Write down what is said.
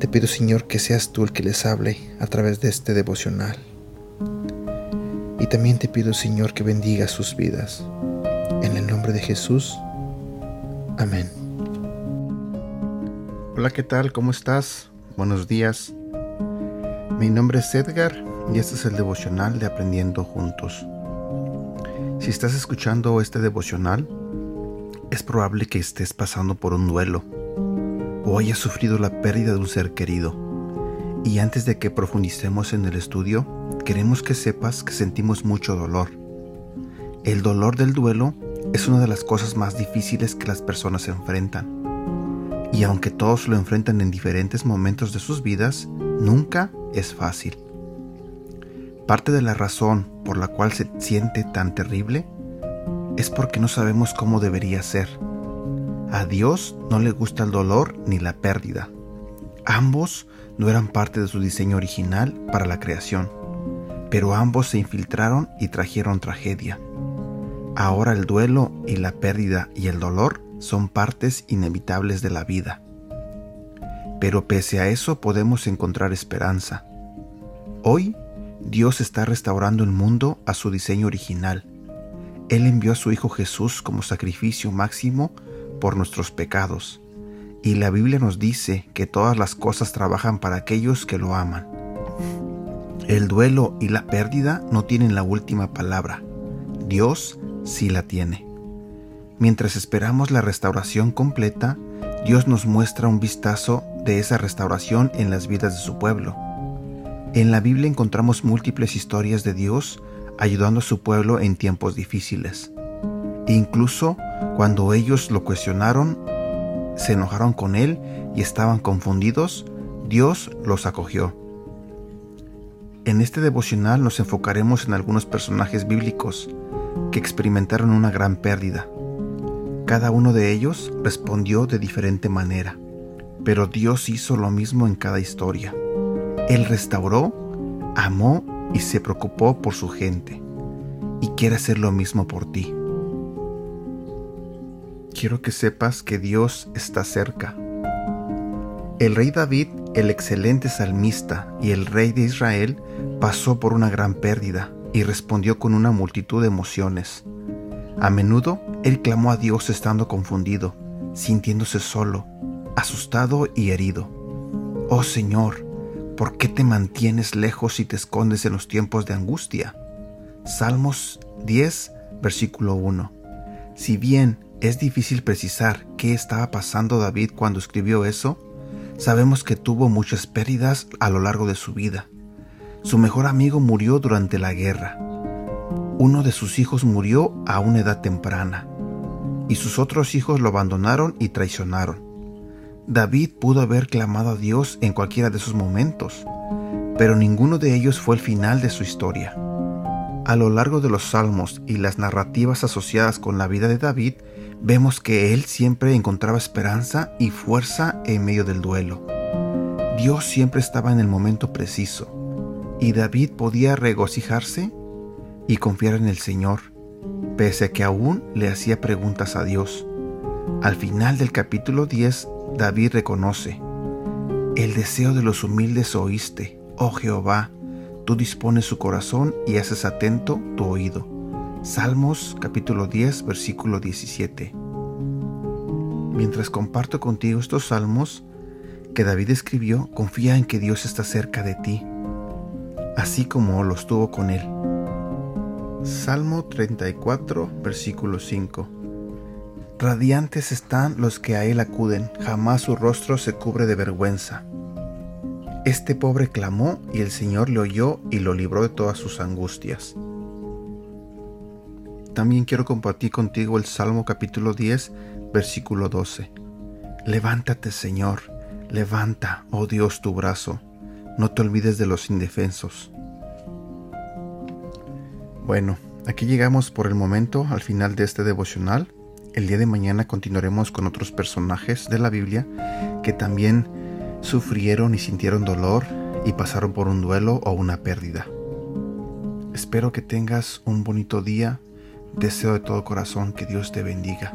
Te pido, Señor, que seas tú el que les hable a través de este devocional. Y también te pido, Señor, que bendiga sus vidas. En el nombre de Jesús. Amén. Hola, ¿qué tal? ¿Cómo estás? Buenos días. Mi nombre es Edgar y este es el devocional de Aprendiendo Juntos. Si estás escuchando este devocional, es probable que estés pasando por un duelo o hayas sufrido la pérdida de un ser querido. Y antes de que profundicemos en el estudio, queremos que sepas que sentimos mucho dolor. El dolor del duelo es una de las cosas más difíciles que las personas enfrentan. Y aunque todos lo enfrentan en diferentes momentos de sus vidas, nunca es fácil. Parte de la razón por la cual se siente tan terrible es porque no sabemos cómo debería ser. A Dios no le gusta el dolor ni la pérdida. Ambos no eran parte de su diseño original para la creación, pero ambos se infiltraron y trajeron tragedia. Ahora el duelo y la pérdida y el dolor son partes inevitables de la vida. Pero pese a eso podemos encontrar esperanza. Hoy Dios está restaurando el mundo a su diseño original. Él envió a su Hijo Jesús como sacrificio máximo por nuestros pecados. Y la Biblia nos dice que todas las cosas trabajan para aquellos que lo aman. El duelo y la pérdida no tienen la última palabra. Dios sí la tiene. Mientras esperamos la restauración completa, Dios nos muestra un vistazo de esa restauración en las vidas de su pueblo. En la Biblia encontramos múltiples historias de Dios ayudando a su pueblo en tiempos difíciles. Incluso cuando ellos lo cuestionaron, se enojaron con él y estaban confundidos, Dios los acogió. En este devocional nos enfocaremos en algunos personajes bíblicos que experimentaron una gran pérdida. Cada uno de ellos respondió de diferente manera, pero Dios hizo lo mismo en cada historia. Él restauró, amó y se preocupó por su gente. Y quiere hacer lo mismo por ti. Quiero que sepas que Dios está cerca. El rey David, el excelente salmista y el rey de Israel, pasó por una gran pérdida y respondió con una multitud de emociones. A menudo él clamó a Dios estando confundido, sintiéndose solo, asustado y herido. Oh Señor, ¿Por qué te mantienes lejos y te escondes en los tiempos de angustia? Salmos 10, versículo 1. Si bien es difícil precisar qué estaba pasando David cuando escribió eso, sabemos que tuvo muchas pérdidas a lo largo de su vida. Su mejor amigo murió durante la guerra. Uno de sus hijos murió a una edad temprana, y sus otros hijos lo abandonaron y traicionaron. David pudo haber clamado a Dios en cualquiera de esos momentos, pero ninguno de ellos fue el final de su historia. A lo largo de los salmos y las narrativas asociadas con la vida de David, vemos que él siempre encontraba esperanza y fuerza en medio del duelo. Dios siempre estaba en el momento preciso, y David podía regocijarse y confiar en el Señor, pese a que aún le hacía preguntas a Dios. Al final del capítulo 10 David reconoce, el deseo de los humildes oíste, oh Jehová, tú dispones su corazón y haces atento tu oído. Salmos capítulo 10 versículo 17. Mientras comparto contigo estos salmos que David escribió, confía en que Dios está cerca de ti, así como lo estuvo con él. Salmo 34 versículo 5. Radiantes están los que a él acuden, jamás su rostro se cubre de vergüenza. Este pobre clamó y el Señor le oyó y lo libró de todas sus angustias. También quiero compartir contigo el Salmo capítulo 10, versículo 12. Levántate, Señor, levanta, oh Dios, tu brazo. no te olvides de los indefensos. Bueno, aquí llegamos por el momento al final de este devocional. El día de mañana continuaremos con otros personajes de la Biblia que también sufrieron y sintieron dolor y pasaron por un duelo o una pérdida. Espero que tengas un bonito día. Deseo de todo corazón que Dios te bendiga.